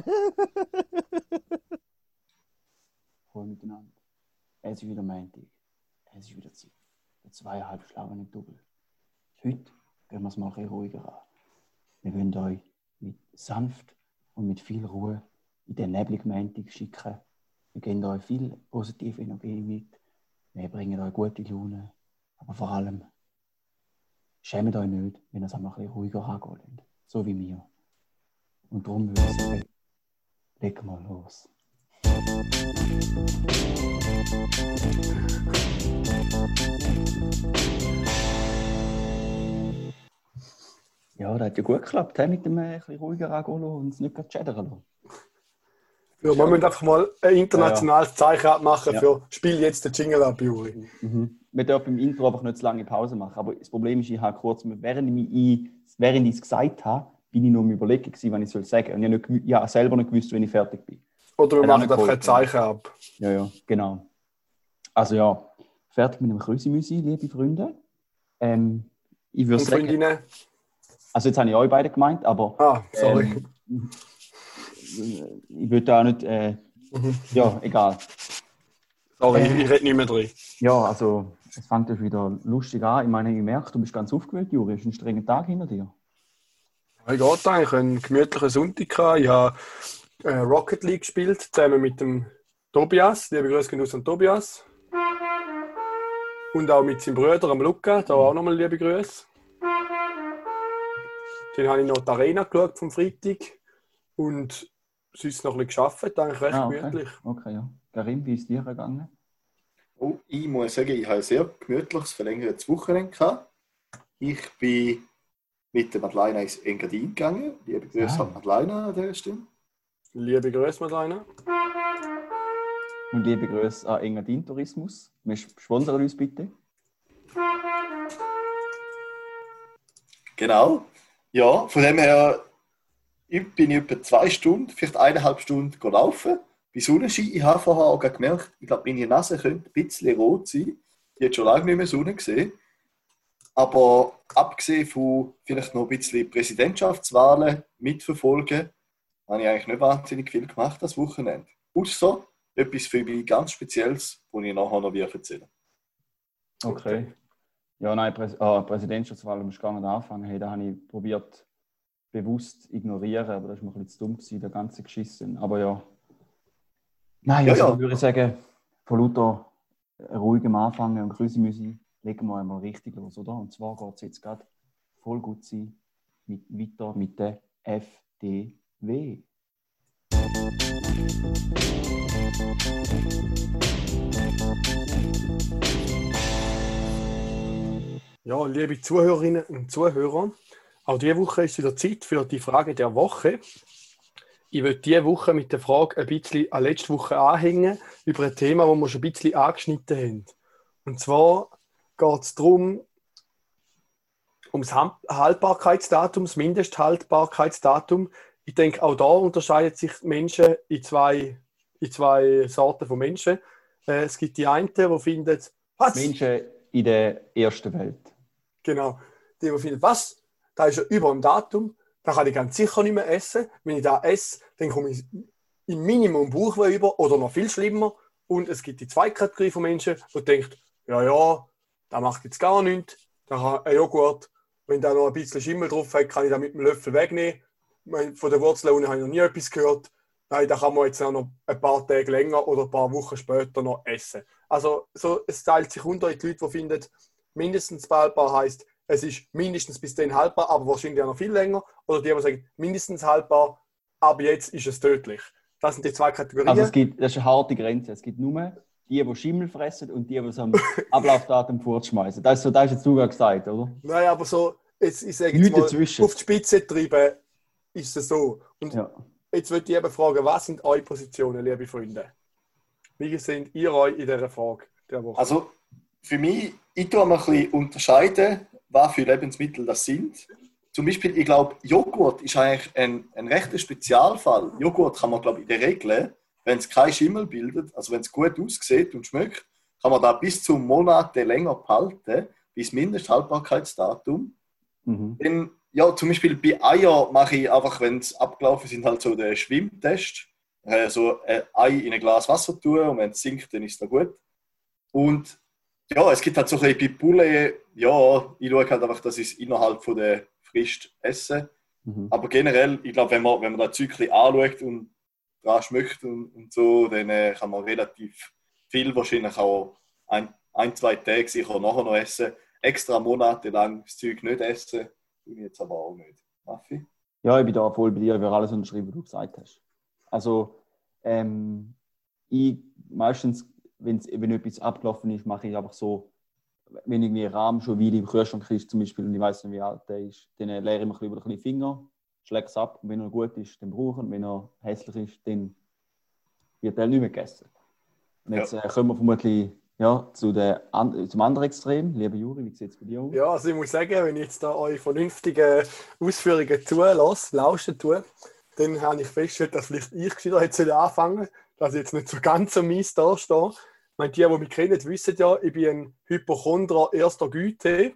Voll miteinander. Es ist wieder Montag. Es ist wieder Zeit. Der zweieinhalb Schlauen im Double. Heute gehen wir es mal ein bisschen ruhiger an. Wir wollen euch mit sanft und mit viel Ruhe in den nebligen Montag schicken. Wir geben euch viel positive Energie mit. Wir bringen euch gute Laune. Aber vor allem, schämt euch nicht, wenn ihr es einmal ein bisschen ruhiger angehen lasst. So wie wir. Und darum würde ich sagen, leg mal los. Ja, das hat ja gut geklappt, he, mit dem äh, bisschen ruhiger angehen und es nicht gerade schädern lassen. Ja, wir müssen einfach mal ein internationales Zeichen abmachen Ja. für Spiel jetzt den Jingle ab, Juri. Mhm. Wir dürfen im Intro einfach nicht zu lange Pause machen. Aber das Problem ist, ich habe kurz, während ich es gesagt habe, bin ich nur am Überlegen, gewesen, was ich soll sagen Und ich habe, nicht, ich habe selber nicht gewusst, wenn ich fertig bin. Oder wir machen einfach ein. Zeichen ab. Ja, ja, genau. Also ja, fertig mit dem Krüsimüsi, liebe Freunde. Ähm, ich würde sagen, Freundinnen? also jetzt habe ich euch beide gemeint, aber Ah, sorry. ähm, ich würde da auch nicht, äh, Mhm. ja, egal. Sorry, äh, ich rede nicht mehr drin. Ja, also es fängt ja wieder lustig an. Ich meine, ich merke, du bist ganz aufgewühlt, Juri. Es ist ein strenger Tag hinter dir. Ich geht eigentlich einen gemütlichen Sonntag. gehabt. Ich habe äh, Rocket League gespielt, zusammen mit dem Tobias. Liebe Grüße gehen aus an Tobias. Und auch mit seinem Bruder, am Luca. Da auch nochmal liebe Grüße. Dann habe ich noch die Arena geschaut vom Freitag. Und sonst noch ein bisschen gearbeitet, eigentlich recht Ah, okay. gemütlich. Okay, ja. Karim, wie ist dir gegangen? Oh, ich muss sagen, ich habe ein sehr gemütliches, verlängertes Wochenende gehabt. Ich bin mit der Madeleine ins Engadin gegangen. Liebe Grüße Ah. an Madeleine an dieser Stelle. Liebe Grüße, Madeleine. Und liebe Grüße an Engadin Tourismus. Wir sponsern uns bitte. Genau. Ja, von dem her ich bin ich etwa zwei Stunden, vielleicht eineinhalb Stunden gelaufen. Bei Sonnenschein. Ich habe vorher auch gemerkt, ich glaube, meine Nase könnte ein bisschen rot sein. Ich habe schon lange nicht mehr Sonne gesehen. Aber abgesehen von vielleicht noch ein bisschen Präsidentschaftswahlen mitverfolgen, habe ich eigentlich nicht wahnsinnig viel gemacht das Wochenende. Außer etwas für mich ganz Spezielles, das ich nachher noch erzählen Okay. Ja, nein, Präs ah, Präsidentschaftswahl musst du gar nicht anfangen. Hey, da habe ich probiert, bewusst ignorieren, aber das war mir ein bisschen zu dumm, gewesen, der ganze Geschissen. Aber ja. Nein, Ja, also ja. würde ich sagen, von lauter ruhigem Anfangen und Grüßemüsi legen wir einmal richtig los, oder? Und zwar geht es jetzt gerade voll gut sein mit, weiter mit der FDW. Ja, liebe Zuhörerinnen und Zuhörer, auch diese Woche ist wieder Zeit für die Frage der Woche. Ich will diese Woche mit der Frage ein bisschen an letzte Woche anhängen, über ein Thema, das wir schon ein bisschen angeschnitten haben. Und zwar geht es darum, ums Ham- Haltbarkeitsdatum, das Mindesthaltbarkeitsdatum. Ich denke, auch da unterscheiden sich Menschen in zwei, in zwei Sorten von Menschen. Äh, Es gibt die einen, die finden, was? Menschen in der ersten Welt. Genau. Die, die finden, was? Da ist ja über dem Datum, da kann ich ganz sicher nicht mehr essen. Wenn ich da esse, dann komme ich im Minimum Bauchweh über oder noch viel schlimmer. Und es gibt die zweite Kategorie von Menschen, die denkt, ja, ja, da macht jetzt gar nichts. Da hat ein Joghurt, wenn da noch ein bisschen Schimmel drauf hat, kann ich da mit dem Löffel wegnehmen. Von der Wurzeln habe ich noch nie etwas gehört. Nein, da kann man jetzt auch noch ein paar Tage länger oder ein paar Wochen später noch essen. Also so, es teilt sich unter die Leute, die finden, mindestens haltbar heißt, es ist mindestens bis dahin haltbar, aber wahrscheinlich auch noch viel länger. Oder die, die sagen, mindestens haltbar, aber jetzt ist es tödlich. Das sind die zwei Kategorien. Also es gibt, das ist eine harte Grenze. Es gibt nur die, die Schimmel fressen und die, die es am Ablaufdatum fortschmeißen. Das ist, so, das ist jetzt du gerade gesagt, oder? Nein, aber so, jetzt, ich sage jetzt Nichts mal, dazwischen. auf die Spitze treiben, ist es so. Und Ja. jetzt würde ich eben fragen, was sind eure Positionen, liebe Freunde? Wie sind ihr euch in dieser Frage der Woche? Also für mich, ich tue mal ein bisschen unterscheiden, was für Lebensmittel das sind. Zum Beispiel, ich glaube, Joghurt ist eigentlich ein, ein rechter Spezialfall. Joghurt kann man, glaube ich, in der Regel, wenn es keinen Schimmel bildet, also wenn es gut aussieht und schmeckt, kann man da bis zu Monate länger behalten, bis Mindesthaltbarkeitsdatum. Mhm. Dann ja, zum Beispiel bei Eier mache ich einfach, wenn es abgelaufen sind, halt so den Schwimmtest. Äh, so ein Ei in ein Glas Wasser tun und wenn es sinkt, dann ist es gut. Und ja, es gibt halt so ein bisschen bei Poulet, ja, ich schaue halt einfach, dass ich es innerhalb von der Frist esse. Mhm. Aber generell, ich glaube, wenn man, wenn man das Zeug anschaut und dran schmeckt und, und so, dann äh, kann man relativ viel wahrscheinlich auch ein, ein, zwei Tage sicher nachher noch essen. Extra monatelang das Zeug nicht essen, tue ich jetzt aber auch nicht. Maffi? Ja, ich bin da voll bei dir, ich würde alles unterschreiben, was du gesagt hast. Also, ähm, ich meistens, wenn's, wenn etwas abgelaufen ist, mache ich einfach so, wenn irgendwie Rahmen schon wieder im Kühlschrank ist, zum Beispiel, und ich weiß nicht, wie alt der ist, dann leere ich mir ein bisschen über den Finger, schläge es ab, und wenn er gut ist, dann brauchen, und wenn er hässlich ist, dann wird er nicht mehr gegessen. Und jetzt äh, kommen wir vermutlich ja, zu der, an, zum anderen Extrem. Lieber Juri, wie sieht es bei dir aus? Ja, also ich muss sagen, wenn ich jetzt da eure vernünftigen Ausführungen zulasse, lauschen tue, dann habe ich festgestellt, dass vielleicht ich gescheiter hätte anfangen dass ich jetzt nicht so ganz so mies da stehe. Ich meine, die, die mich kennen, wissen ja, ich bin ein Hypochondra erster Güte.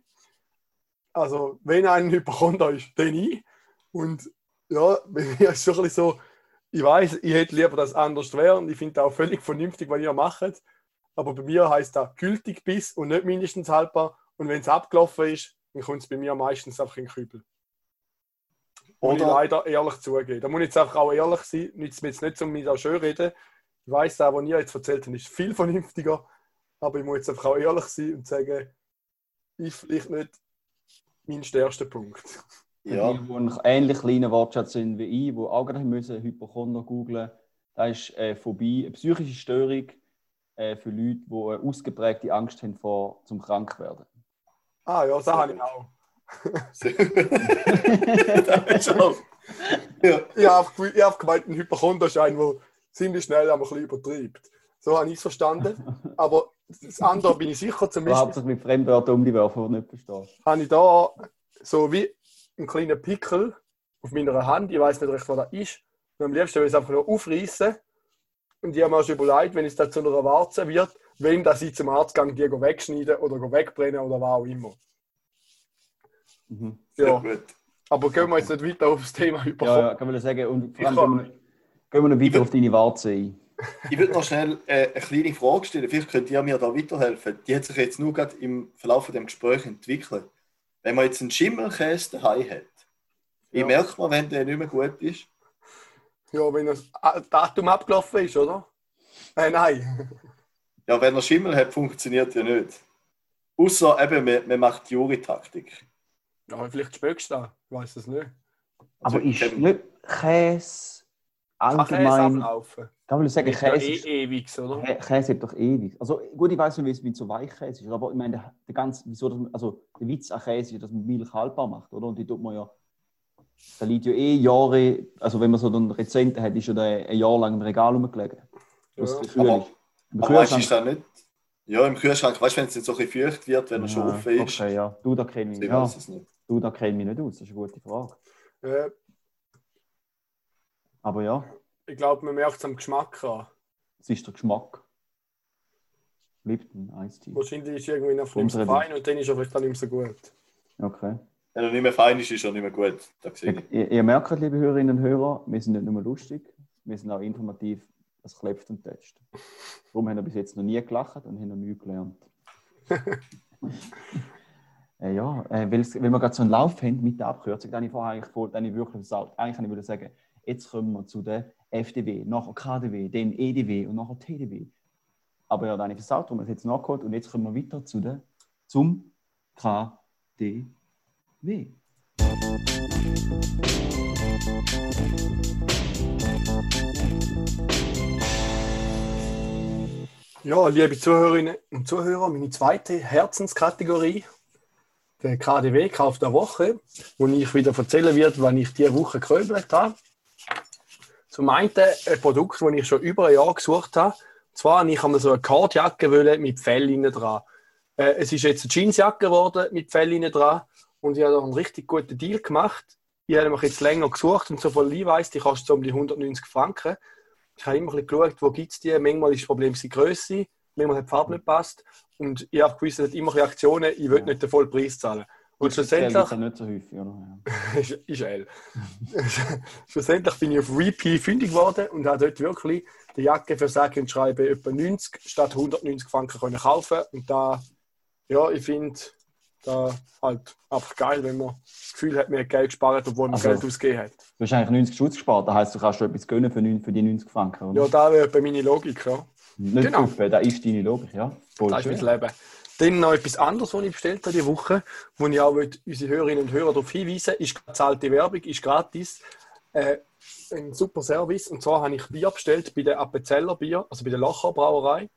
Also, wenn ein Hypochondra ist, dann ich. Und ja, bei mir ist es schon ein bisschen so, ich weiß, ich hätte lieber, dass es anders wäre und ich finde auch völlig vernünftig, was ihr macht. Aber bei mir heißt das gültig bis und nicht mindestens haltbar. Und wenn es abgelaufen ist, dann kommt es bei mir meistens einfach in den Kübel. Muss ich Oder- leider ehrlich zugeben. Da muss ich jetzt einfach auch ehrlich sein. Nützt mir jetzt nicht, um mich da schön reden. Ich weiss auch, was ihr jetzt erzählt habt, ist viel vernünftiger. Aber ich muss jetzt einfach auch ehrlich sein und sagen, ist vielleicht nicht mein stärkster Punkt. Für Ja, die, die einen ähnlich kleinen Wortschatz sind wie ich, die auch gerade müssen Hypochonder googlen das ist äh, Phobie, eine psychische Störung äh, für Leute, die eine ausgeprägte Angst haben vor zum Krankwerden. Ah ja, das habe ich auch. Ja, Ich habe habe gemeint, ein Hypochonder ist ein, der ziemlich schnell aber ein bisschen übertreibt. So habe ich es verstanden. Aber das andere bin ich sicher, zum Aber Beispiel hauptsächlich mit Fremdwörtern um die nicht verstehst. habe ich da so wie einen kleinen Pickel auf meiner Hand. Ich weiß nicht recht, was das ist. Und am liebsten will ich es einfach nur aufreißen. Und ich habe mir auch schon überlegt, wenn es da zu einer Warze wird, wenn dass ich zum Arzt gehe, die wegschneiden oder wegbrennen oder was auch immer. Mhm. sehr Ja. gut. Aber gehen wir jetzt nicht weiter auf das Thema Ja, Hypochonder. ja, kann man sagen. Und vor allem gehen wir, gehen wir noch weiter auf deine Warze ein. Ich würde noch schnell äh, eine kleine Frage stellen. Vielleicht könnt ihr mir da weiterhelfen. Die hat sich jetzt nur gerade im Verlauf von dem Gespräch entwickelt. Wenn man jetzt einen Schimmelkäse daheim hat, wie Ja. merkt man, wenn der nicht mehr gut ist? Ja, wenn das Datum abgelaufen ist, oder? Äh, nein. Ja, wenn er Schimmel hat, funktioniert ja nicht. Außer eben, man, man macht die Jury-Taktik. Ja, vielleicht spökst du da. Ich weiß es nicht. Aber Also, ist ich kenn- nicht Käse Käse allgemein. ablaufen? Kann man sagen, Ist Käse eh ist ewig, oder? Kä- Käse hat doch ewig. Also gut, ich weiß nicht, wie es mit so Weichkäse ist, aber ich meine, der, der ganze, wieso man- also der Witz an Käse ist, dass man Milch haltbar macht, oder? Und die tut man ja, da liegt ja eh Jahre, also wenn man so einen Rezenten hat, ist ja der ein Jahr lang im Regal rumgelegen. Ja. Aber- ist. Im Aber weißt ist das nicht. Ja, im Kühlschrank, weißt du, wenn es nicht so ein bisschen feucht wird, wenn er schon Ja, offen ist. Okay, ja. Du, da kenne ich Ich mich, ja. weiß es nicht. du, da kenn ich mich nicht aus, das ist eine gute Frage. Äh, Aber ja, ich glaube, man merkt es am Geschmack an. es ist der Geschmack. Lipton, Eistee. Wahrscheinlich ist es irgendwie noch nicht so fein und dann ist er vielleicht auch nicht mehr so gut. Okay. Wenn er nicht mehr fein ist, ist er nicht mehr gut. Ihr, ihr merkt, liebe Hörerinnen und Hörer, wir sind nicht nur lustig, wir sind auch informativ, es klebt und tätscht. Darum haben wir bis jetzt noch nie gelacht und haben noch nie gelernt. äh, ja, äh, weil, wir gerade so einen Lauf haben mit der Abkürzung, dann habe ich vorher eigentlich dann habe ich wirklich. Eigentlich kann ich würde sagen, jetzt kommen wir zu der FDW, nachher KDW, dann EDW und nachher TDW. Aber ja, dann ich versaut, darum es jetzt nachgeholt und jetzt kommen wir weiter zu der, zum KDW. Ja, liebe Zuhörerinnen und Zuhörer, meine zweite Herzenskategorie, der KDW Kauf der Woche, wo ich wieder erzählen werde, wann ich diese Woche gekröbelt habe. Zum einen ein Produkt, das ich schon über ein Jahr gesucht habe. Und zwar habe ich so eine Kordjacke mit Fell dran. Äh, es ist jetzt eine Jeansjacke geworden mit Fell dran und ich habe einen richtig guten Deal gemacht. Ich habe mich jetzt länger gesucht und so von weiss, die kostet so um die 190 Franken. Ich habe immer ein bisschen geschaut, wo gibt es die. Manchmal ist das Problem die Größe, manchmal hat die Farbe nicht gepasst. Und ich habe gewusst, es hat immer Reaktionen, ich will nicht den vollen Preis zahlen. Und schlussendlich, ist ja nicht so häufig, oder? Ja. ist, ist L. schlussendlich bin ich auf Repeat fündig geworden und habe dort wirklich die Jacke für sage und schreibe etwa 90 statt 190 Franken können kaufen und da, ja, ich finde, da halt einfach geil, wenn man das Gefühl hat, man hat Geld gespart, obwohl man Also- Geld ausgegeben hat. Du hast eigentlich 90 Schutz gespart, das heisst, du kannst schon etwas gönnen für, neun- für die 90 Franken, oder? Ja, da wäre meine Logik, ja. Nicht genau. genau. das ist deine Logik, ja. Voll Das ist schön. mein Leben. Dann noch etwas anderes, was ich bestellt habe diese Woche, wo ich auch unsere Hörerinnen und Hörer darauf hinweisen ist zahlte Werbung, ist gratis. Äh, ein super Service. Und zwar habe ich Bier bestellt bei der Appenzeller Bier, also bei der Lacher Brauerei.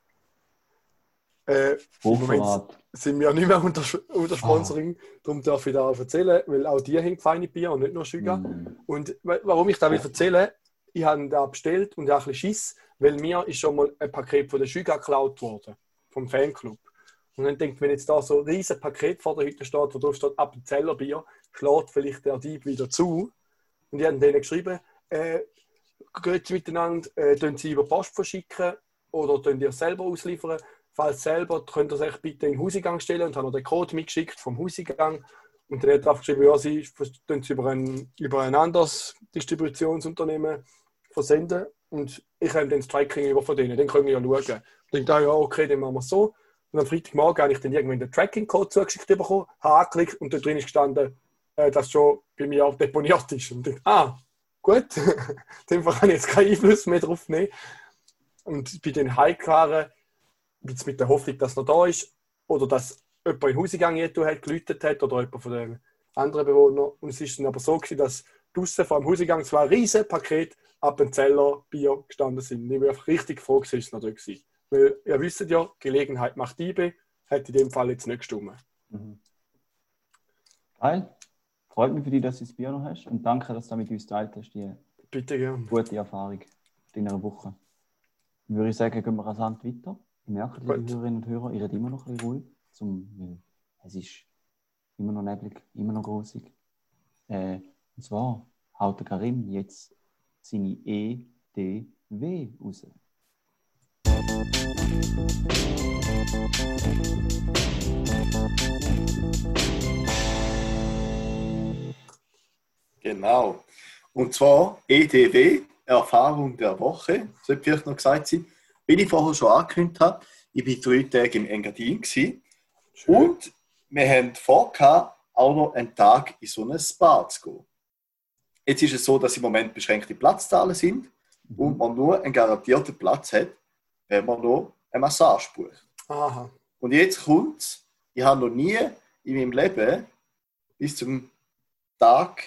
Äh, Im Moment sind wir nicht mehr unter, unter Sponsoring, darum darf ich da auch erzählen, weil auch die haben feine Bier und nicht nur Schüger. Mm. Und wa- warum ich das will erzählen, ich habe da bestellt und habe ein bisschen Schiss, weil mir ist schon mal ein Paket von der Schüga geklaut worden, vom Fanclub. Und dann denkt, wenn jetzt da so ein riesen Paket vor der Hütte steht, wo drauf steht Appenzeller Bier, schlägt vielleicht der Dieb wieder zu. Und ich habe denen geschrieben, äh, geht miteinander, äh, sie über Post verschicken oder tun ihr selber ausliefern. Falls selber, könnt ihr euch bitte in den Hauseingang stellen und haben den Code mitgeschickt vom Hauseingang. Und dann hat er geschrieben, ja, sie tun es über ein, über ein anderes Distributionsunternehmen versenden. Und ich habe dann das Tracking über von denen, dann können wir ja schauen. Ich dachte, ja, okay, dann machen wir es so. Und am Freitagmorgen habe ich dann irgendwann den Tracking-Code zugeschickt bekommen, habe angeklickt und da drin ist gestanden, äh, dass schon bei mir auch deponiert ist. Und ich ah, gut, dem kann ich jetzt keinen Einfluss mehr drauf nehmen. Und bei den heimgefahren, mit der Hoffnung, dass er da ist oder dass jemand in den Hauseingang jetzt hat, geläutet hat oder jemand von den anderen Bewohnern. Und es ist dann aber so gewesen, dass draußen vor dem Hauseingang zwei riesen Paket Appenzeller Bier gestanden sind. Ich bin einfach richtig froh, dass es noch dort war. Weil ihr wisst ja, Gelegenheit macht Diebe, hat in dem Fall jetzt nicht gestimmt. Mhm. Geil. Freut mich für dich, dass du das Bier noch hast und danke, dass du mit uns geteilt hast, die Bitte gern. gute Erfahrung in einer Woche. Dann würde ich sagen, gehen wir rasant weiter. Ich merke, liebe Gut. Hörerinnen und Hörer, ihr immer noch ein bisschen ruhig. Zum, es ist immer noch neblig, immer noch grosig. Äh, und zwar haut der Karim jetzt seine EDW raus. Genau. Und zwar EDW, Erfahrung der Woche, sollte vielleicht noch gesagt sein. Wie ich vorher schon angekündigt habe, ich war drei Tage im Engadin. Gewesen. Und wir haben vor, auch noch einen Tag in so ein Spa zu gehen. Jetzt ist es so, dass im Moment beschränkte Platzzahlen sind und man nur einen garantierten Platz hat, wenn man noch eine Massage bucht. Aha. Und jetzt kommt's, ich habe noch nie in meinem Leben bis zum Tag,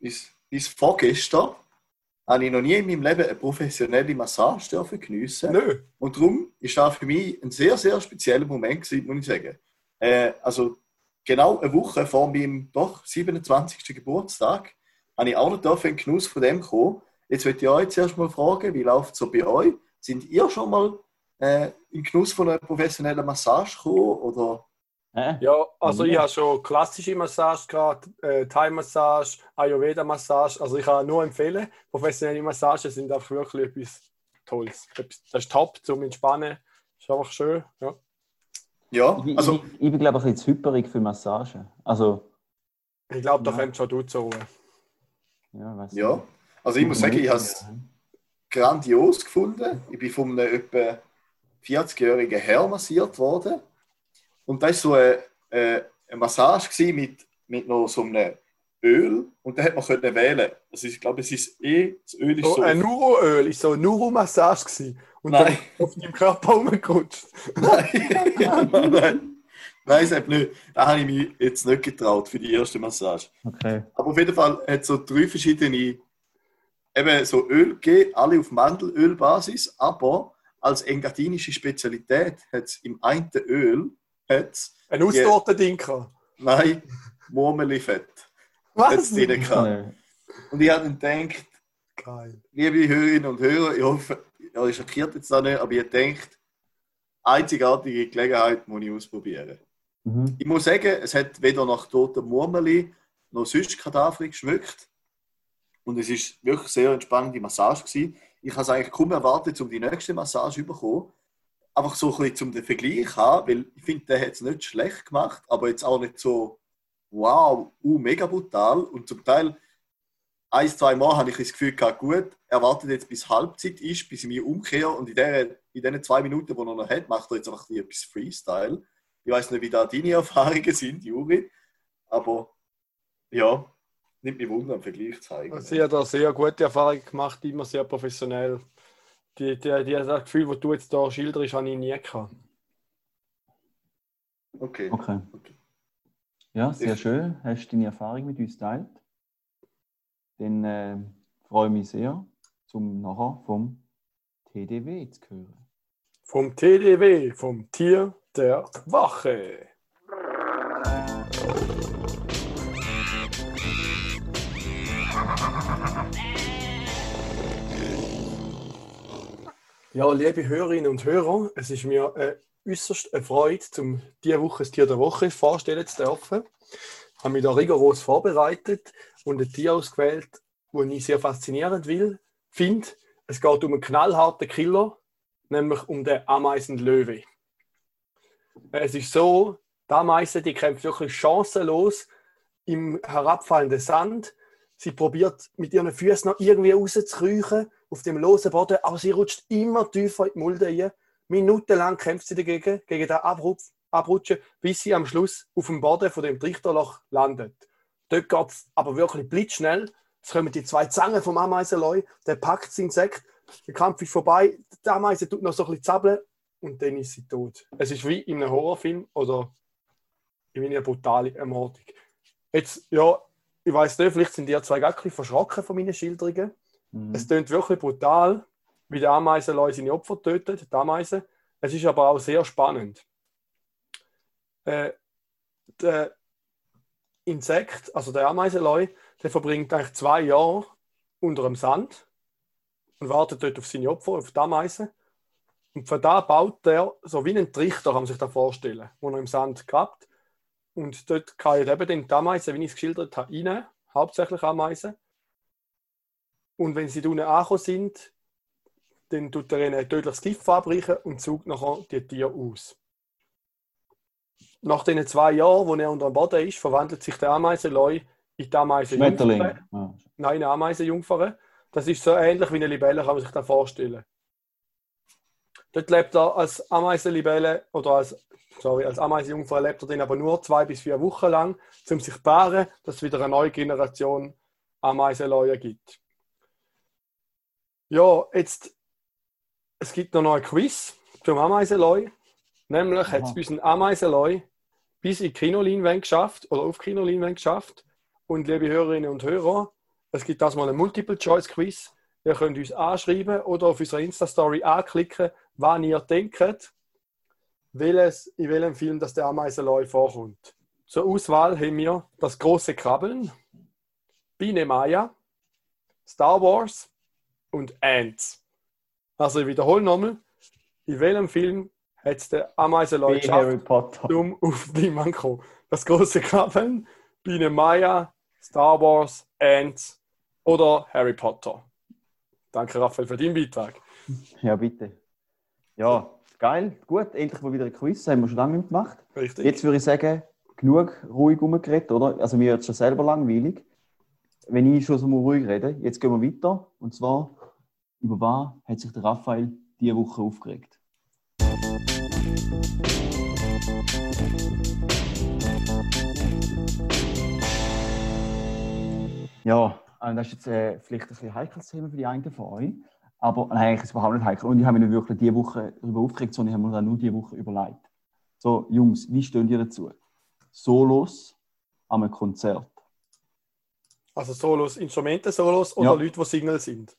bis, bis vorgestern, habe ich noch nie in meinem Leben eine professionelle Massage dürfen geniessen. Nö. Und darum ist das für mich ein sehr, sehr spezieller Moment gewesen, muss ich sagen. Äh, also genau eine Woche vor meinem doch 27. Geburtstag habe ich auch noch dürfen in den Genuss von dem kommen. Jetzt möchte ich euch zuerst mal fragen, wie läuft es so bei euch? Sind ihr schon mal äh, in Genuss von einer professionellen Massage gekommen? Oder? Äh? Ja, also Ja. ich habe schon klassische Massage gehabt, äh, Thai-Massage, Ayurveda-Massage. Also ich kann nur empfehlen, professionelle Massagen sind einfach wirklich etwas Tolles. Das ist top zum Entspannen. Ist einfach schön. Ja. Ja, Ich, also ich, ich bin, glaube ich, ein bisschen zu hyperig für Massagen. Also, Ich glaube, da Ja. kommt schon du zur Ruhe. ja, weiß ja. Also ich muss sagen, ich habe es grandios gefunden. Ich bin von einem etwa 40-jährigen Herr massiert worden. Und das war so eine, äh, eine Massage mit, mit noch so einem Öl. Und da hat man können wählen. Also ich glaube, es ist eh, das Öl ist Oh, so... ein Nuroöl ist so eine Nuro-Massage gewesen. Und Nein. dann auf deinem Körper rumgerutscht. Nein, nein. Nein, das nicht. Da habe ich mich jetzt nicht getraut für die erste Massage. Okay. Aber auf jeden Fall hat es so drei verschiedene eben so Öl gegeben, alle auf Mandelölbasis, aber als engadinische Spezialität hat es im einen Öl hat's, Ein Ding. gehabt. nein, Murmelifett. Was? Hat's Und ich habe dann gedacht, Geil. liebe Hörerinnen und Hörer, ich hoffe, ihr schockiert jetzt da nicht, aber ihr denkt, einzigartige Gelegenheit muss ich ausprobieren. Mhm. Ich muss sagen, es hat weder nach totem Murmeli noch sonst Kadaver geschmeckt. Und es ist wirklich sehr entspannende Massage gewesen. Ich habe es eigentlich kaum erwartet, um die nächste Massage zu bekommen. Einfach so ein bisschen zum Vergleich haben, weil ich finde, der hat es nicht schlecht gemacht, aber jetzt auch nicht so wow, uh, mega brutal. Und zum Teil, ein, zwei Mal habe ich das Gefühl gehabt, gut, er wartet jetzt bis Halbzeit ist, bis ich mich umkehre und in, der, in den zwei Minuten, die er noch hat, macht er jetzt einfach etwas Freestyle. Ich weiß nicht, wie da deine Erfahrungen sind, Juri, aber ja, nimmt mich Wunder im Vergleich zeigen. Sie hat da sehr gute Erfahrungen gemacht, immer sehr professionell. Die, die, die, das Gefühl, das du jetzt hier schilderst, habe ich nie gehabt. Okay. Okay. okay. Ja, sehr Ich- schön. Hast du deine Erfahrung mit uns geteilt? Dann äh, freue ich mich sehr, zum nachher vom TDW zu hören. Vom TDW, vom Tier der Wache. Ja, liebe Hörerinnen und Hörer, es ist mir äh, äußerst eine Freude, um diese Woche das Tier der Woche vorstellen zu dürfen. Ich habe mich da rigoros vorbereitet und ein Tier ausgewählt, das ich sehr faszinierend will, finde. Es geht um einen knallharten Killer, nämlich um den Ameisenlöwe. Es ist so, die Ameise, die kämpft wirklich chancenlos im herabfallenden Sand. Sie probiert mit ihren Füßen noch irgendwie rauszukriechen auf dem losen Boden, aber sie rutscht immer tiefer in die Mulde rein. Minutenlang kämpft sie dagegen, gegen den Abrupf, Abrutschen, bis sie am Schluss auf dem Boden von dem Trichterloch landet. Dort geht es aber wirklich blitzschnell. Es kommen die zwei Zangen vom Ameisenleu, der packt das Insekt, der Kampf ist vorbei, die Ameise tut noch so ein bisschen zappeln und dann ist sie tot. Es ist wie in einem Horrorfilm oder in einer brutalen Ermordung. Jetzt, ja, ich weiß nicht, vielleicht sind die zwei bisschen verschrocken von meinen Schilderungen. Mhm. Es klingt wirklich brutal, wie der Ameisenleu seine Opfer tötet, die Ameisen. Es ist aber auch sehr spannend. Äh, der Insekt, also der Ameisenleu, der verbringt eigentlich zwei Jahre unter dem Sand und wartet dort auf seine Opfer, auf die Ameisen. Und von da baut er so wie einen Trichter, kann man sich da vorstellen, wo er im Sand grabt. Und dort kann eben dann die Ameisen, wie ich es geschildert habe, rein, hauptsächlich Ameisen. Und wenn sie da unten angekommen sind, dann tut er ihnen ein tödliches Gift verabreichen und sucht nachher die Tiere aus. Nach diesen zwei Jahren, wo er unter dem Boden ist, verwandelt sich der Ameisenleu in die Ameisenjungfer. Ja. Nein, eine Ameisenjungfer. Das ist so ähnlich wie eine Libelle, kann man sich das vorstellen. Dort lebt er als Ameisenlibelle oder als, sorry, als Ameisenjungfer lebt er dann aber nur zwei bis vier Wochen lang, um sich zu paaren, dass es wieder eine neue Generation Ameisenleue gibt. Ja, jetzt, es gibt noch ein Quiz zum Ameisenleu. Nämlich hat es unseren Ameisenleu bis in die Kinoleinwand geschafft oder auf die Kinoleinwand geschafft. Und liebe Hörerinnen und Hörer, es gibt das mal ein Multiple-Choice-Quiz. Ihr könnt uns anschreiben oder auf unserer Insta-Story anklicken, wann ihr denkt, welches, in welchem Film das der Ameisenleu vorkommt. Zur Auswahl haben wir das große Krabbeln, Biene Maya, Star Wars und Ants. Also ich wiederhole nochmal, in welchem Film hat es der Ameisenleu geschafft? Um auf die Mann kommen. Das große Krabbeln, Biene Maya, Star Wars, Ants oder Harry Potter. Danke, Raphael, für deinen Beitrag. Ja, bitte. Ja, geil. Gut, endlich mal wieder ein Quiz. Haben wir schon lange nicht gemacht. Richtig. Jetzt würde ich sagen, genug ruhig rumgeredet, oder? Also mir wird schon selber langweilig. Wenn ich schon so mal ruhig rede, jetzt gehen wir weiter. Und zwar, über was hat sich der Raphael diese Woche aufgeregt? Ja, äh, das ist jetzt äh, vielleicht ein bisschen heikles Thema für die einen von euch. Aber nein, eigentlich ist es überhaupt nicht heikel. Und ich habe mich nicht wirklich diese Woche darüber aufgeregt, sondern ich habe mir dann nur diese Woche überlegt. So, Jungs, wie stehen ihr dazu? Solos an einem Konzert. Also Solos, Instrumente-Solos oder Ja. Leute, die Single sind.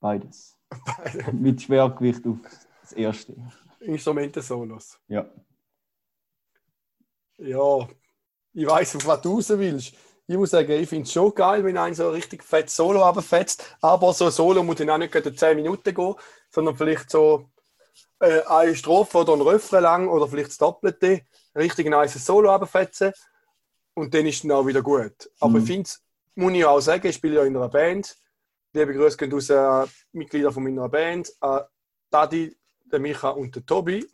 Beides. Mit Schwergewicht auf das erste. Instrumente-Solos. Ja. Ja, ich weiß, auf was du raus willst. Ich muss sagen, ich finde es schon geil, wenn ein so richtig fett Solo runterfetzt. Aber so ein Solo muss dann auch nicht gerade 10 Minuten gehen, sondern vielleicht so äh, eine Strophe oder ein Refrain lang oder vielleicht das Doppelte. Richtig nice Solo runterfetzen. Und dann ist es auch wieder gut. Aber Mhm. ich finde es, muss ich auch sagen, ich spiele ja in einer Band. Liebe Grüße gehen aus äh, Mitglieder von meiner Band. Äh, Dadi, der Micha und der Tobi.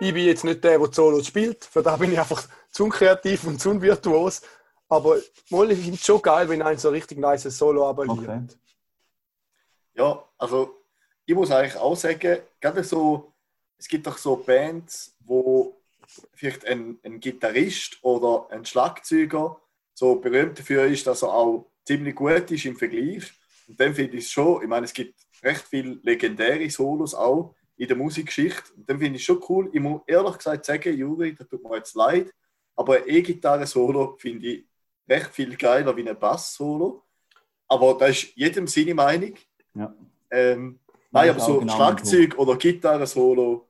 Ich bin jetzt nicht der, der die Solos spielt. Für da bin ich einfach zu unkreativ und zu unvirtuos. Aber mal, ich finde es schon geil, wenn ein so richtig nice Solo abonniert. Okay. Ja, also ich muss eigentlich auch sagen, gerade so, es gibt doch so Bands, wo vielleicht ein, ein Gitarrist oder ein Schlagzeuger so berühmt dafür ist, dass er auch ziemlich gut ist im Vergleich. Und dann finde ich es schon, ich meine, es gibt recht viele legendäre Solos auch in der Musikgeschichte. Und dann finde ich schon cool. Ich muss ehrlich gesagt sagen, Juri, das tut mir jetzt leid, aber ein E-Gitarre-Solo finde ich recht viel geiler wie ein Bass-Solo. Aber das ist jedem seine Meinung. Ja. Ähm, Nein, aber so genau Schlagzeug oder Gitarre-Solo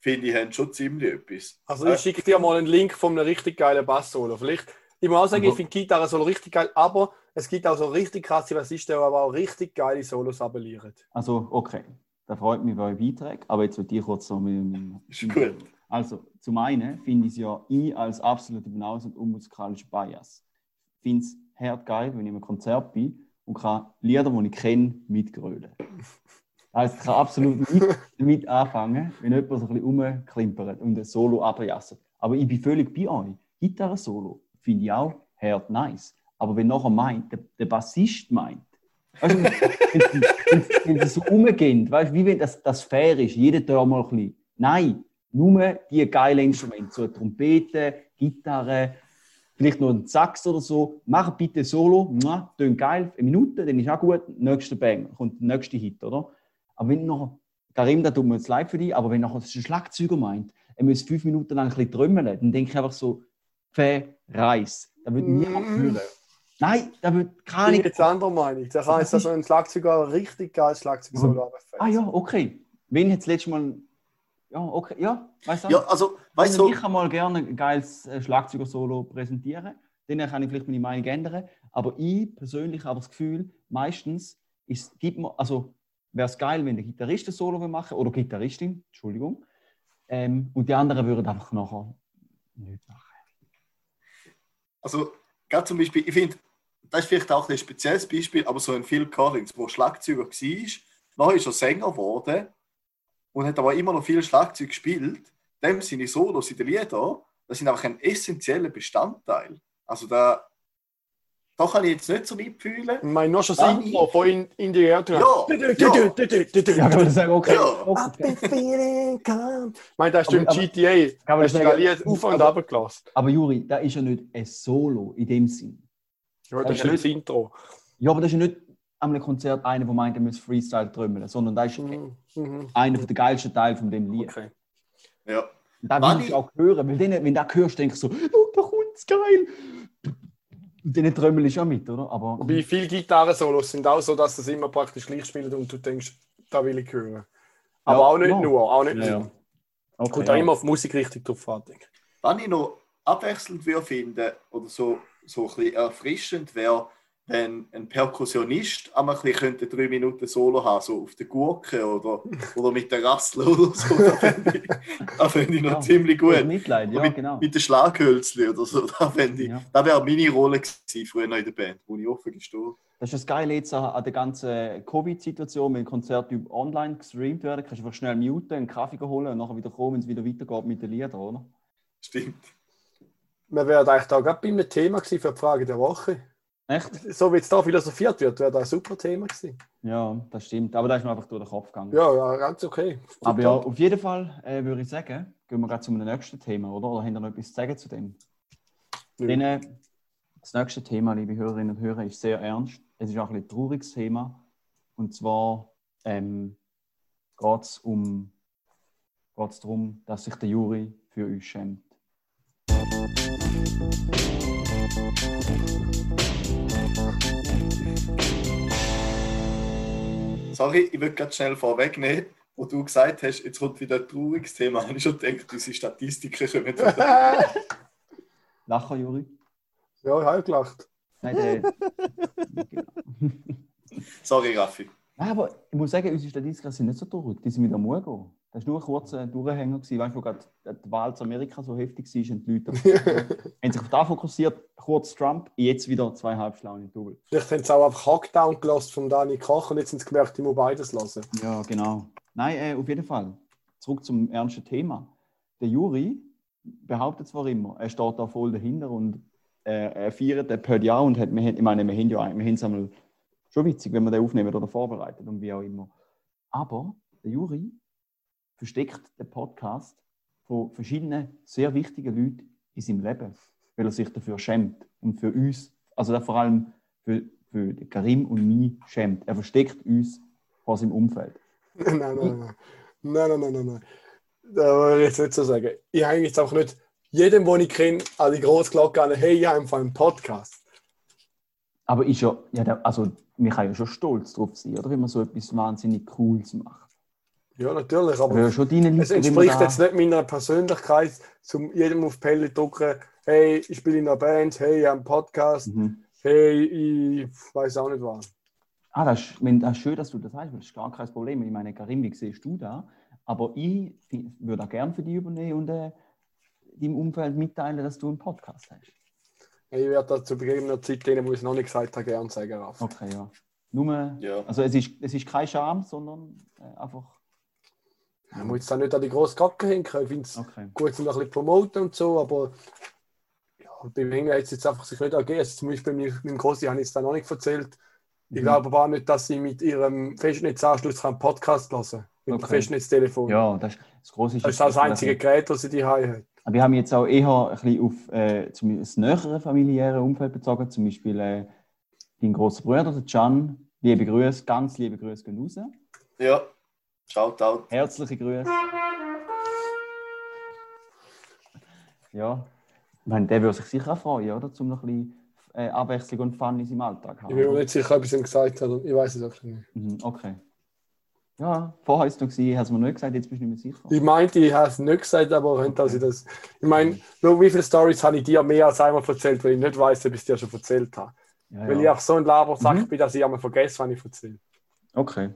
finde ich haben schon ziemlich etwas. Also Äh, ich schicke dir mal einen Link von einem richtig geilen Bass-Solo. Vielleicht, ich muss auch sagen, Aber- ich finde Gitarre Solo richtig geil, aber es gibt auch so richtig krasse Bassisten, die aber auch richtig geile Solos abelieren. Also, okay. Da freut mich bei euren Beiträgen. Aber jetzt will ich kurz so mit dem. Ist gut. Also, zum einen finde ich es ja ich als absolute Hinaus- und unmusikalischer Bias. Ich finde es hart geil, wenn ich einem Konzert bin und kann Lieder, die ich kenne, mitgrölen. Also, ich kann absolut nicht damit anfangen, wenn jemand so ein bisschen rumklimpert und ein Solo abjasset. Aber ich bin völlig bei euch. Gitarre-Solo finde ich auch hart nice. Aber wenn nachher meint, der, der Bassist meint, weißt du, wenn, sie so umgehen, weißt wie wenn das, das fair ist, jeder da mal ein bisschen. Nein, nur die geilen Instrumente, so eine Trompete, Gitarre, vielleicht noch ein Sax oder so. Mach bitte Solo, tönt geil, eine Minute, dann ist auch gut, nächster Bang, kommt der nächste Hit, oder? Aber wenn noch, Karim, da tut mir jetzt leid für dich, aber wenn das ein Schlagzeuger meint, er muss fünf Minuten lang ein bisschen trümmeln, dann denke ich einfach so, Verreis. Da wird niemand Mm. Nein, da wird Ich gar bin jetzt anderer Meinung. Da kann jetzt so ein Schlagzeuger ein richtig geiles Schlagzeug-Solo abfällen. Ah ja, okay. Wenn jetzt letztes Mal. Ja, okay, ja, weißt du? Ja, also, weißt also, du, ich kann mal gerne ein geiles äh, Schlagzeuger-Solo präsentieren. Dann kann ich vielleicht meine Meinung ändern. Aber ich persönlich habe das Gefühl, meistens ist, gibt man, also wäre es geil, wenn der Gitarrist ein Solo machen oder Gitarristin, Entschuldigung. Ähm, und die anderen würden einfach nachher nichts machen. also, gerade zum Beispiel, ich finde, das ist vielleicht auch ein spezielles Beispiel, aber so ein Phil Collins, der Schlagzeuger war, nachher ist er Sänger geworden und hat aber immer noch viel Schlagzeug gespielt. Dem seine Solos in den Liedern, das sind einfach ein essentieller Bestandteil. Also da, da kann ich jetzt nicht so mitfühlen. Ich meine, nur schon das Intro von in, in die Auto. Ja, Ja, kann man sagen, okay. Ja. okay. feeling calm. Ich meine, das ist im Aber- aber- GTA. Kann man Hast du sagen- das Lied auf und aber- runter gelassen? Aber Juri, da ist ja nicht ein Solo in dem Sinn. Ja, das ist Aber nicht das Intro. Ja, aber das ist ja nicht an einem Konzert einer, der meint, er muss Freestyle trümmeln, sondern das ist Mhm. Mhm. einer der geilsten Teile von dem Lied. Okay. Ja. Und da will ich ich- auch hören, weil dann, wenn du das hörst, denkst du so, oh, da kommt's geil. Und dann trömmel ich ja mit, oder? Aber Wobei viele Gitarren-Solos sind auch so, dass das immer praktisch gleich spielt und du denkst, da will ich hören. Aber Ja, auch nicht ja. nur, auch nicht Ja, ja. nur. okay, Kommt auch immer auf die Musik richtig drauf an, denke ich. Was ich noch abwechselnd würde finden oder so, so ein bisschen erfrischend wäre, wenn ein Perkussionist einmal ein bisschen könnte drei Minuten Solo haben, so auf der Gurke oder, oder mit der Rassel oder so. Das fände ich, das fände ich noch Ja. ziemlich Gut. Mitleid, ja, mit, genau. mit den Schlaghölzli oder so. Das, fände ich, Ja. das wäre meine Rolle gewesen, früher noch in der Band, wo ich offen gestehe. Das ist das Geile jetzt an der ganzen Covid-Situation, wenn Konzerte online gestreamt werden, kannst du einfach schnell muten, einen Kaffee holen und nachher wieder kommen, wenn es wieder weitergeht mit den Liedern, oder? Stimmt. Wir wären eigentlich da gerade bei einem Thema gewesen für die Frage der Woche. Echt? So wie jetzt da philosophiert wird, wäre das ein super Thema gewesen. Ja, das stimmt. Aber da ist mir einfach durch den Kopf gegangen. Ja, ja, ganz okay. Aber ja, auf jeden Fall äh, würde ich sagen, gehen wir gerade zum nächsten Thema, oder? Oder habt ihr noch etwas zu sagen zu dem? Nö. Denn, äh, das nächste Thema, liebe Hörerinnen und Hörer, ist sehr ernst. Es ist auch ein, ein trauriges Thema. Und zwar ähm, geht es um, geht's darum, dass sich der Juri für uns schämt. Sorry, ich würde ganz schnell vorwegnehmen, wo du gesagt hast, jetzt kommt wieder ein trauriges Thema. Habe ich schon gedacht, unsere Statistiken kommen wieder. ja, Lacher, Juri? ich habe gelacht. Nein, der. genau. Sorry, Raffi. Nein, aber ich muss sagen, unsere Statistiken sind nicht so traurig. Die sind mit am gehen. Das war nur ein kurzer Durchhänger, gewesen, weißt wo gerade die Wahl zu Amerika so heftig war und die Leute haben sich auf das fokussiert. Kurz Trump, jetzt wieder zweieinhalb schlaue Double. Vielleicht haben sie auch einfach Hackdown gelost von Dani Koch und jetzt haben sie gemerkt, ich muss beides lassen. Ja, genau. Nein, äh, auf jeden Fall. Zurück zum ernsten Thema. der Juri behauptet zwar immer, er steht da voll dahinter und er, er feiert den Pod ja und hat, wir, ich meine, wir haben ja wir haben es einmal schon witzig, wenn wir den aufnehmen oder vorbereitet und wie auch immer. Aber der Juri versteckt den Podcast von verschiedenen sehr wichtigen Leuten in seinem Leben, weil er sich dafür schämt und für uns, also vor allem für, für Karim und mich schämt. Er versteckt uns vor seinem Umfeld. Nein, nein, nein. Nein, nein, nein, nein, nein. Das will ich jetzt nicht so sagen. Ich habe jetzt auch nicht jedem, den ich kenne, an die Großglocke an, hey, ich habe einfach einen Podcast. Aber ist ja, ja der- also man kann ja schon stolz drauf sein, oder? Wenn man so etwas wahnsinnig Cooles macht. Ja, natürlich, Aber ja schon deine es Leute, entspricht da- jetzt nicht meiner Persönlichkeit, zum jedem auf die Pelle drücken, hey, ich spiele in einer Band, hey, ich habe einen Podcast, Mhm. hey, ich weiß auch nicht was. Ah, das ist, wenn, das ist schön, dass du das sagst, weil das ist gar kein Problem. Ich meine, Karim, wie siehst du da? Aber ich würde auch gerne für dich übernehmen und äh, deinem Umfeld mitteilen, dass du einen Podcast hast. Ich werde das zu gegebener Zeit denen, wo ich es noch nicht gesagt habe, gerne sagen. Ralf. Okay, ja. Nur, Ja. also es ist, es ist kein Scham, sondern äh, einfach. Ich muss jetzt auch nicht an die grosse Kacke hinkommen. Ich finde es Okay. gut, um ein bisschen promoten und so, aber ja, beim Hängen hat es jetzt einfach sich nicht ergeben. Also zum Beispiel mit meinem Grossi habe ich es da noch nicht erzählt. Ich Mhm. glaube aber auch nicht, dass sie mit ihrem Festnetzanschluss einen Podcast hören kann. Mit dem Okay. Festnetztelefon. Ja, das, das Große ist. Das ist das einzige Gerät, das sie die hat. Aber wir haben jetzt auch eher ein bisschen auf äh, zum, das nähere familiäre Umfeld bezogen. Zum Beispiel äh, dein großer Bruder, der Can. Liebe Grüße, ganz liebe Grüße gehen raus. Ja. Shoutout. Herzliche Grüße. Ja, ich meine, der würde sich sicher auch freuen, oder? Zum noch ein bisschen äh, Abwechslung und Fun in seinem Alltag Ich bin mir haben. nicht sicher, ob ich es ihm gesagt habe. Ich weiß es einfach nicht. Mhm, okay. Ja, vorher war es noch, gewesen, hast du mir nicht gesagt, jetzt bist du nicht mehr sicher. Ich meinte, ich habe es nicht gesagt, aber könnte, dass ich das. Ich meine, schau, wie viele Stories habe ich dir mehr als einmal erzählt, weil ich nicht weiß, ob ich es dir schon erzählt habe. Ja, Weil ich auch so ein Labersack Mhm. bin, dass ich einmal vergesse, was ich erzähle. Okay.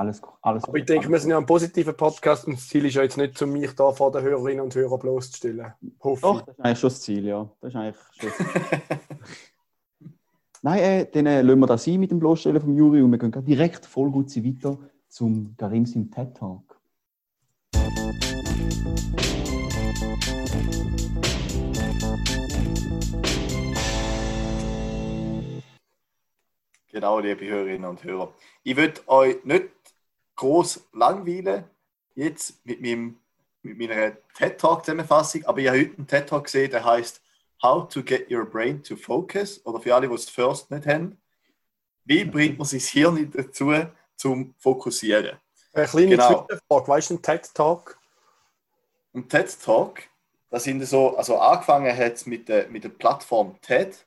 Alles, alles Aber ich denke, wir sind ja ein positiver Podcast und das Ziel ist ja jetzt nicht, um mich da vor den Hörerinnen und Hörern bloßzustellen. Hoffe Doch, das ist eigentlich schon das Ziel, ja. Das ist eigentlich schon das Ziel. Nein, äh, dann äh, lassen wir das sein mit dem Bloßstellen vom Juri und wir gehen direkt voll gut weiter zum Karim im TED Talk. Genau, liebe Hörerinnen und Hörer. Ich würde euch nicht groß langweilen, jetzt mit, meinem, mit meiner TED-Talk-Zusammenfassung, aber ich habe heute einen TED-Talk gesehen, der heißt How to get your brain to focus, oder für alle, die es First nicht haben, wie bringt man sein Hirn dazu, zum Fokussieren? Eine kleine Genau. Zwischenfrage. Weißt du, ein TED-Talk? Und TED Talk, das sind so, also angefangen hat es mit der, mit der Plattform TED.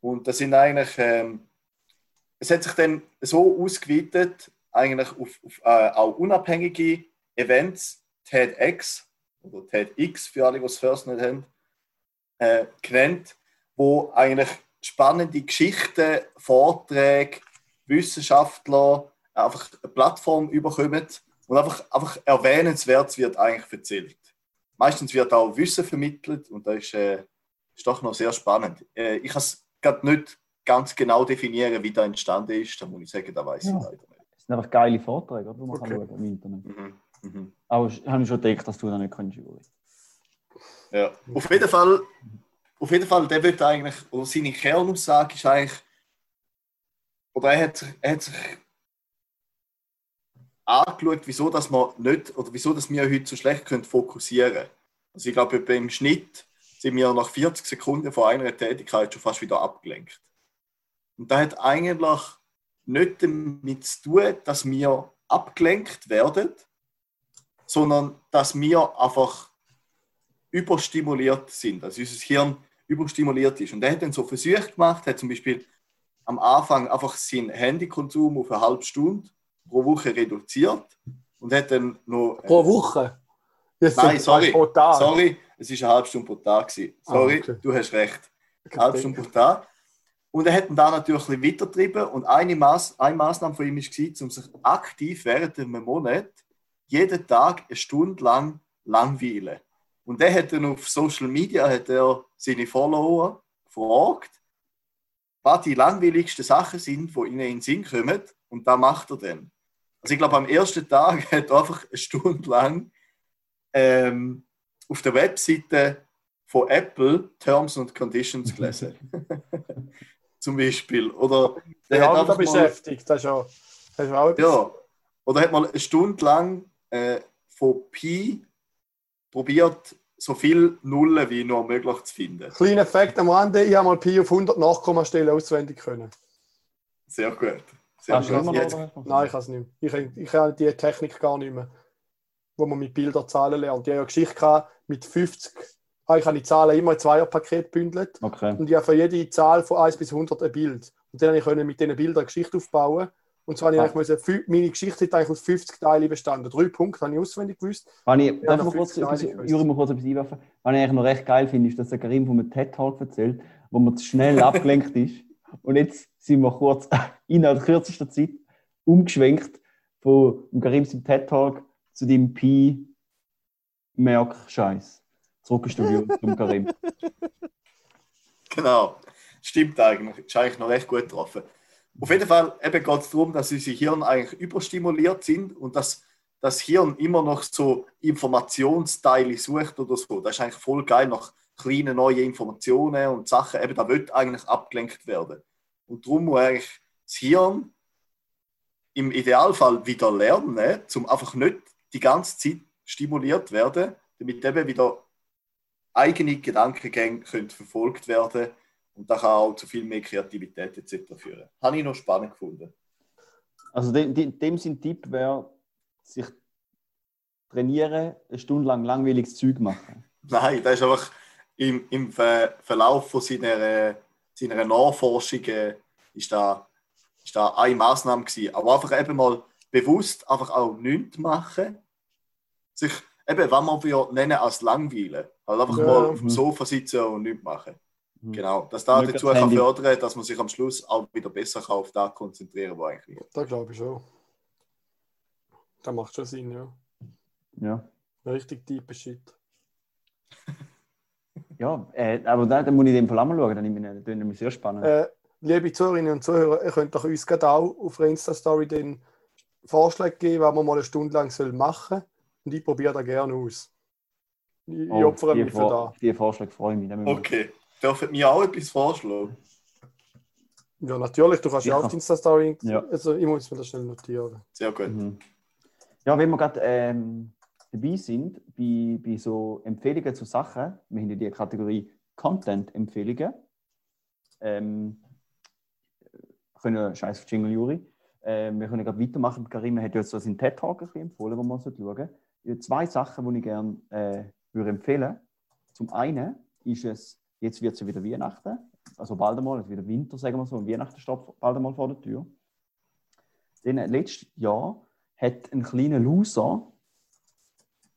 Und das sind eigentlich, ähm, es hat sich dann so ausgeweitet, eigentlich auf, auf äh, auch unabhängige Events, TEDx oder TEDx für alle, die es first nicht haben, äh, genannt, wo eigentlich spannende Geschichten, Vorträge, Wissenschaftler einfach eine Plattform überkommen und einfach, einfach erwähnenswert wird eigentlich erzählt. Meistens wird auch Wissen vermittelt und das ist, äh, ist doch noch sehr spannend. Äh, ich kann es gerade nicht ganz genau definieren, wie das entstanden ist. Da muss ich sagen, da weiß Ja. ich leider. Das sind einfach geile Vorträge, oder? die man Okay. kann schauen im Internet. Mhm. Mhm. Aber ich habe schon gedacht, dass du das nicht kannst, Juri. Ja. Auf jeden Fall, auf jeden Fall, der wird eigentlich, oder seine Kernaussage ist eigentlich, oder er hat, sich- er hat sich angeschaut, wieso dass man nicht, oder wieso dass wir heute so schlecht können fokussieren können. Also ich glaube, beim Schnitt sind wir nach 40 Sekunden von einer Tätigkeit schon fast wieder abgelenkt. Und das hat eigentlich nicht damit zu tun, dass wir abgelenkt werden, sondern dass wir einfach überstimuliert sind, dass unser Hirn überstimuliert ist. Und er hat dann so Versuche gemacht, hat zum Beispiel am Anfang einfach seinen Handykonsum auf eine halbe Stunde pro Woche reduziert und hat dann noch... äh, Pro Woche? Jetzt Nein, sorry, sorry, es ist eine halbe Stunde pro Tag. Gewesen. Sorry, Ah, okay. du hast recht. Eine halbe Stunde pro Tag. Und er hat ihn da natürlich ein bisschen weitergetrieben und eine, Maß, eine Maßnahme von ihm war, um sich aktiv während einem Monat jeden Tag eine Stunde lang langweilen. Und er hat dann auf Social Media hat er seine Follower gefragt, was die langweiligsten Sachen sind, die ihnen in den Sinn kommen. Und da macht er dann. Also ich glaube, am ersten Tag hat er einfach eine Stunde lang ähm, auf der Webseite von Apple Terms and Conditions gelesen. Zum Beispiel. Oder der Ja, hat einfach beschäftigt. Das ist ja, das ist auch etwas. ja, oder hat mal eine Stunde lang äh, von Pi probiert, so viel Nullen wie nur möglich zu finden. Kleiner Effekt am Rande, ich habe mal Pi auf 100 Nachkommastellen auswendig können. Sehr gut. Sehr Hast du gut. Jetzt? Nein, ich kann es nicht mehr. Ich, ich habe die Technik gar nicht mehr, wo man mit Bildern Zahlen lernt. Ich habe ja Geschichte gehabt, mit 50. Ah, ich habe die Zahlen immer in Zweierpaket bündelt Okay. und ich habe für jede Zahl von 1 bis 100 ein Bild. Und dann konnte ich mit diesen Bildern eine Geschichte aufbauen. Und zwar habe ich Ah. eigentlich meine Geschichte hat eigentlich aus 50 Teilen bestanden. Drei Punkte habe ich auswendig gewusst. Wenn ich, darf ich noch mal kurz, 50 etwas- Jahre gewusst. Juri, mal kurz etwas einwerfen? Was ich eigentlich noch recht geil finde, ist, dass der Karim von einem TED-Talk erzählt, wo man zu schnell abgelenkt ist. Und jetzt sind wir kurz innerhalb kürzester Zeit umgeschwenkt von dem Karim seinem TED-Talk zu dem Pi-Merk-Scheiß. Zurück ins Studio zum Karim. Genau. Stimmt eigentlich. Ist eigentlich noch recht gut getroffen. Auf jeden Fall geht es darum, dass unsere Hirn eigentlich überstimuliert sind und dass das Hirn immer noch so Informationsteile sucht oder so. Das ist eigentlich voll geil nach kleinen neuen Informationen und Sachen. Eben, da wird eigentlich abgelenkt werden. Und darum muss eigentlich das Hirn im Idealfall wieder lernen, um einfach nicht die ganze Zeit stimuliert werden, damit eben wieder eigene Gedankengänge können verfolgt werden und das kann auch zu viel mehr Kreativität etc. führen. Habe ich noch spannend gefunden. Also dem, dem, sein Tipp wäre, sich trainieren, eine Stunde lang langweiliges Zeug machen. Nein, das ist einfach im, im Ver Verlauf von seiner, seiner Nachforschung äh, ist da, ist da eine Maßnahme gewesen. Aber einfach eben mal bewusst einfach auch nichts machen. Sich eben, was man wir nennen als Langweilen. Also einfach Ja. mal auf dem. Sofa sitzen und nichts machen. Mhm. Genau. Dass da dazu kann fördern, dass man sich am Schluss auch wieder besser kann auf das konzentrieren kann, eigentlich. Das glaube ich schon. Das macht schon Sinn, ja. Ja, Richtig tiefer Shit. ja äh, aber da, da muss ich in dem Fall auch mal schauen, dann nehme ich- nämlich sehr spannend. Äh, liebe Zuhörerinnen und Zuhörer, ihr könnt doch uns gerade auch auf der Insta-Story den Vorschlag geben, was man mal eine Stunde lang machen soll. Und ich probiere das gerne aus. Ich, ich Oh, opfere die mich für das. Die Vorschläge freue ich mich. Wir- Okay. Dürfen mir auch etwas vorschlagen? Ja, natürlich, du kannst ja auch auf die Insta-Story. Ja. Also, ich muss mir das schnell notieren. Sehr gut. Mhm. Ja, wenn wir gerade ähm, dabei sind, bei, bei so Empfehlungen zu Sachen, wir haben ja die Kategorie Content-Empfehlungen. Ähm, können wir scheiß auf Jingle Juri. Ähm, wir können gerade weitermachen. Karim hat jetzt so seinen TED-Talk ein bisschen empfohlen, wo man schauen sollte. Zwei Sachen, die ich gerne äh, würde empfehlen Zum einen ist es, jetzt wird es ja wieder Weihnachten, also bald einmal, es wieder Winter, sagen wir so, und Weihnachten steht bald einmal vor der Tür. Denn letztes Jahr hat ein kleiner Loser,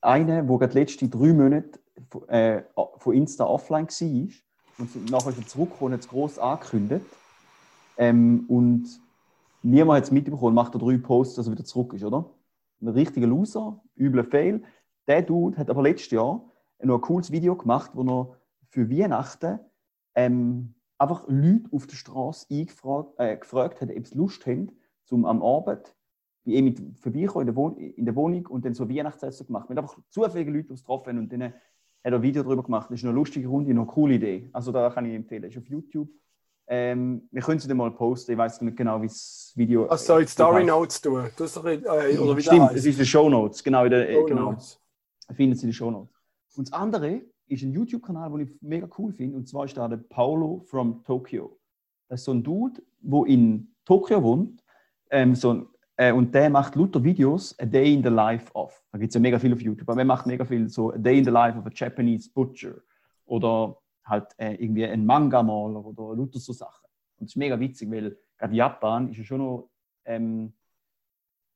einer, der gerade die letzten drei Monate von- äh, von Insta offline war und nachher ist er zurückgekommen und hat es gross angekündigt. Ähm, und niemand hat es mitbekommen, macht er drei Posts, dass er wieder zurück ist, oder? Ein richtiger Loser, übler Fail. Der Dude hat aber letztes Jahr noch ein cooles Video gemacht, wo er für Weihnachten ähm, einfach Leute auf der Straße äh, gefragt hat, ob sie Lust haben, zum am Abend bei ihm vorbeikommen in in der Wohnung und dann so Weihnachtsessen gemacht. Wir haben einfach zufällige Leute, die es getroffen und dann hat er ein Video darüber gemacht. Das ist eine lustige Runde, eine coole Idee. Also da kann ich empfehlen. Das ist auf YouTube. Ähm, wir können sie dann mal posten. Ich weiß nicht genau, wie das Video. Was soll ich Story heißt. Notes tun? Du hast doch, äh, oder wie Stimmt, das es ist die Show Notes. Genau, in der, äh, Show genau. Notes. Findet sie in den Show Notes. Und das andere ist ein YouTube-Kanal, den ich mega cool finde. Und zwar ist da der Paulo from Tokyo. Das ist so ein Dude, der in Tokio wohnt. Ähm, so ein, äh, und der macht lauter Videos, A Day in the Life of. Da gibt es ja mega viel auf YouTube. Aber er macht mega viel so A Day in the Life of a Japanese Butcher. Oder halt äh, irgendwie ein Manga-Maler oder lauter so Sachen. Und das ist mega witzig, weil gerade Japan ist ja schon noch ähm,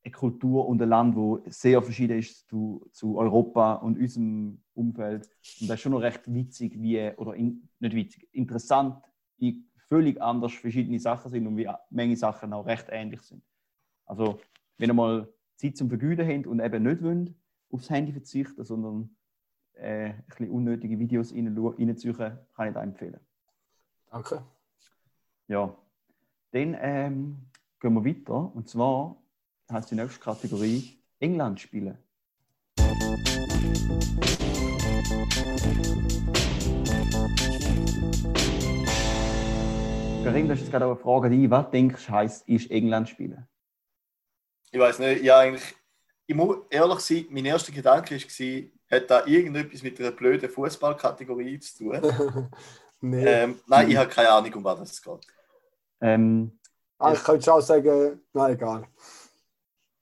eine Kultur und ein Land, wo sehr verschieden ist zu, zu Europa und unserem Umfeld. Und das ist schon noch recht witzig, wie, oder in, nicht witzig, interessant, wie völlig anders verschiedene Sachen sind und wie Menge Sachen auch recht ähnlich sind. Also, wenn ihr mal Zeit zum Vergüten habt und eben nicht wollt, aufs Handy verzichten, sondern äh, ein bisschen unnötige Videos rein- reinziehen, kann ich das empfehlen. Danke. Ja, dann ähm, gehen wir weiter. Und zwar heißt die nächste Kategorie England spielen. Karim, du hast jetzt gerade auch eine Frage an dich. Was denkst du, heisst, ist England spielen? Ich weiß nicht, ja, eigentlich, ich muss ehrlich sein, mein erster Gedanke war, hat da irgendetwas mit einer blöden Fußballkategorie zu tun? nee. ähm, nein, ich habe keine Ahnung, um was es geht. Ähm, ah, ich könnte auch sagen, nein, egal.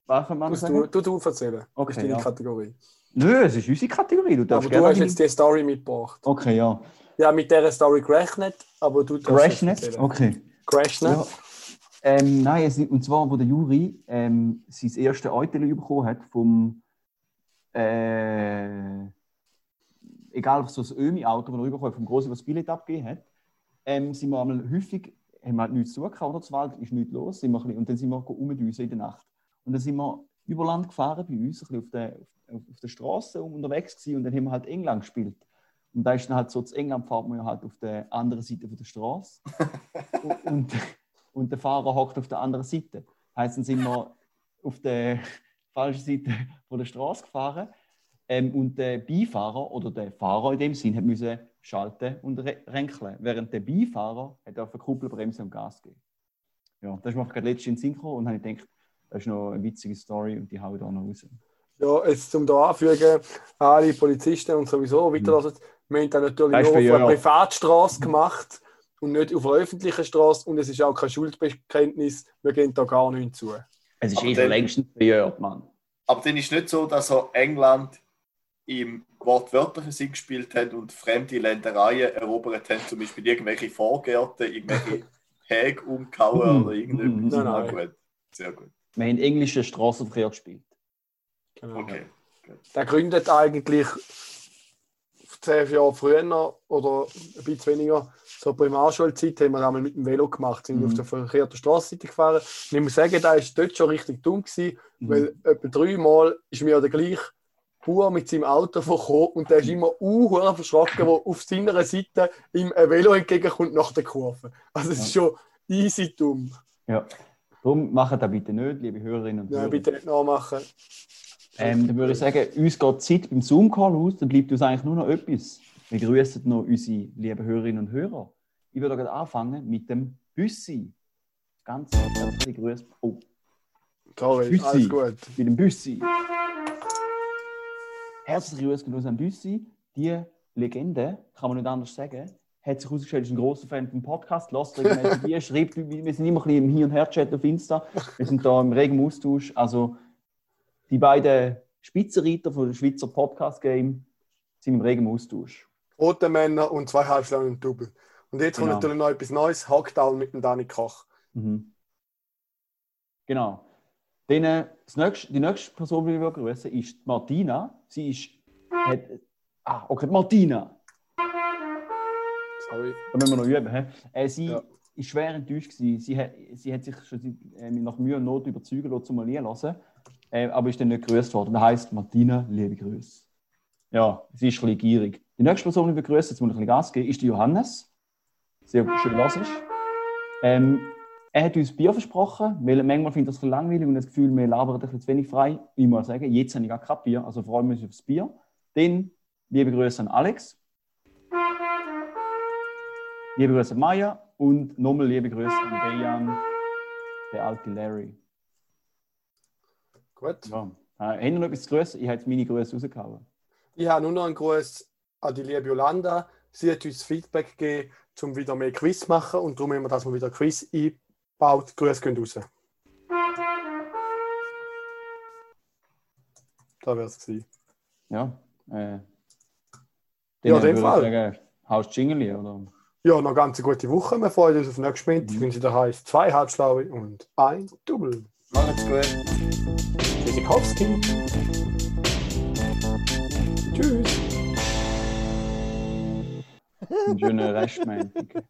was kann man Du, sagen? du, du erzählen. Okay, das ist deine ja. Kategorie. Nö, es ist unsere Kategorie. Du darfst Aber du gerne hast jetzt die Story mitgebracht. Okay, ja. Ja, mit dieser Story gerechnet, aber du darfst Crash jetzt nicht? erzählen. Okay. Crashnet? Ja. Ähm, nein, es, und zwar, wo der Juri ähm, sein erstes Eutel bekommen hat vom äh, egal ob so ein Ömi-Auto, das bekommen hat, vom Grossen, was das Billett abgegeben hat, ähm, sind wir einmal häufig, haben wir halt nichts zu tun gehabt, oder? Zur Wald ist nichts los, sind wir bisschen, und dann sind wir rumgedüsen in der Nacht. Und dann sind wir über Land gefahren bei uns, ein bisschen auf der, auf, auf der Straße unterwegs gewesen, und dann haben wir halt England gespielt. Und da ist dann halt so, zu England fährt man ja halt auf der anderen Seite von der Straße. und, und, und der Fahrer hockt auf der anderen Seite. Heißt, dann sind wir auf der falschen Seite von der Straße gefahren. Ähm, und der Beifahrer oder der Fahrer in dem Sinn hat müssen schalten und re- renkeln, während der Beifahrer hat auf Kuppelbremse und Gas gegeben. Ja, das ist mir gerade letztens in gekommen und habe ich gedacht, das ist noch eine witzige Story und die haue ich da noch raus. Ja, jetzt zum da anfügen, alle Polizisten und sowieso weiterlassen, wir haben das natürlich nur auf einer. Privatstraße gemacht und nicht auf einer öffentlichen Straße und es ist auch kein Schuldbekenntnis, wir gehen da gar nicht zu. Es ist Aber eh schon längstens verjährt, Mann. Aber dann ist es nicht so, dass er England im wortwörtlichen Sinn gespielt hat und fremde Ländereien erobert haben, zum Beispiel irgendwelche Vorgärten, irgendwelche Häge umgehauen oder irgendetwas. Nein, Ah, nein. gut. Sehr gut. Wir haben englischen Straßenverkehr gespielt. Genau. Okay. Der gründet eigentlich zehn Jahre früher oder ein bisschen weniger. So Primarschulzeit haben wir einmal mit dem Velo gemacht, sind Mhm. auf der verkehrten Straßenseite gefahren. Und ich muss sagen, da war dort schon richtig dumm, gewesen, Mhm. weil etwa dreimal ist mir der gleiche Bauer mit seinem Auto vorgekommen und der ist immer uh, verschrocken, wo auf seiner Seite ihm ein Velo entgegenkommt nach der Kurve. Also es ist schon easy dumm. Ja. Darum machen das bitte nicht, liebe Hörerinnen und Ja, Hörer. bitte nicht nachmachen. Ähm, dann würde ich sagen, uns geht die Zeit beim Zoom-Call aus, dann bleibt uns eigentlich nur noch etwas. Wir grüßen noch unsere lieben Hörerinnen und Hörer. Ich würde gerade anfangen mit dem Büssi. Ganz herzliche Grüße. Oh, Sorry, Grüezi. alles gut. mit dem Büssi. Herzliche Grüße an Büssi. Die Legende, kann man nicht anders sagen, hat sich herausgestellt, ist ein großer Fan vom Podcast. Lasst regelmäßig die, schreibt, wir sind immer ein bisschen im Hin- und Her-Chat auf Insta. Wir sind da im regen Austausch. Also, die beiden Spitzenreiter von Schweizer Podcast-Game sind im regen Austausch. Rote Männer und zwei Halbschlangen und Double. Und jetzt kommt Genau. natürlich noch etwas Neues, Hackdown mit dem Dani Koch. Mhm. Genau. Dann, äh, nächste, die nächste Person, die wir grüßen, ist Martina. Sie ist. Hat, ah, okay, Martina. Sorry. Da müssen wir noch üben. He? Äh, sie Ja. ist schwer enttäuscht. Gewesen. Sie, hat, sie hat sich schon äh, nach Mühe und Not überzeugen lassen, zum lassen. Äh, aber ist dann nicht gegrüßt worden. Das heisst, Martina, liebe Grüße. Ja, sie ist ein bisschen gierig. Die nächste Person, die wir grüßen, jetzt muss ich ein bisschen Gas geben, ist die Johannes. Sehr schön ist. Ähm, er hat uns Bier versprochen, weil manchmal findet er es ein langweilig und das Gefühl, wir labern ein bisschen zu wenig frei. Ich muss sagen, jetzt habe ich gar kein Bier, also freuen wir uns aufs Bier. Dann liebe Grüße an Alex. Liebe Grüße an Maya und nochmal liebe Grüße an Dejan, der alte Larry. Gut. Ja. Äh, haben noch etwas zu grüßen? Ich habe jetzt meine Grüße rausgehauen. Ich habe nur noch einen Gruß an die liebe Yolanda. Sie hat uns Feedback gegeben, um wieder mehr Quiz zu machen und darum haben wir das mal wieder Quiz eingebaut. Grüße gehen raus. Da wäre es gewesen. Ja, äh, Ja, in dem Fall. Sagen, haust Jingle, oder? Ja, noch ganz eine gute Woche. Wir freuen uns auf nächstes Mal. Ich wünsche dir heißt zwei Halbschlaue und ein Double. Macht's gut. Tschüssikowski. Jüngere Schmein. Okay.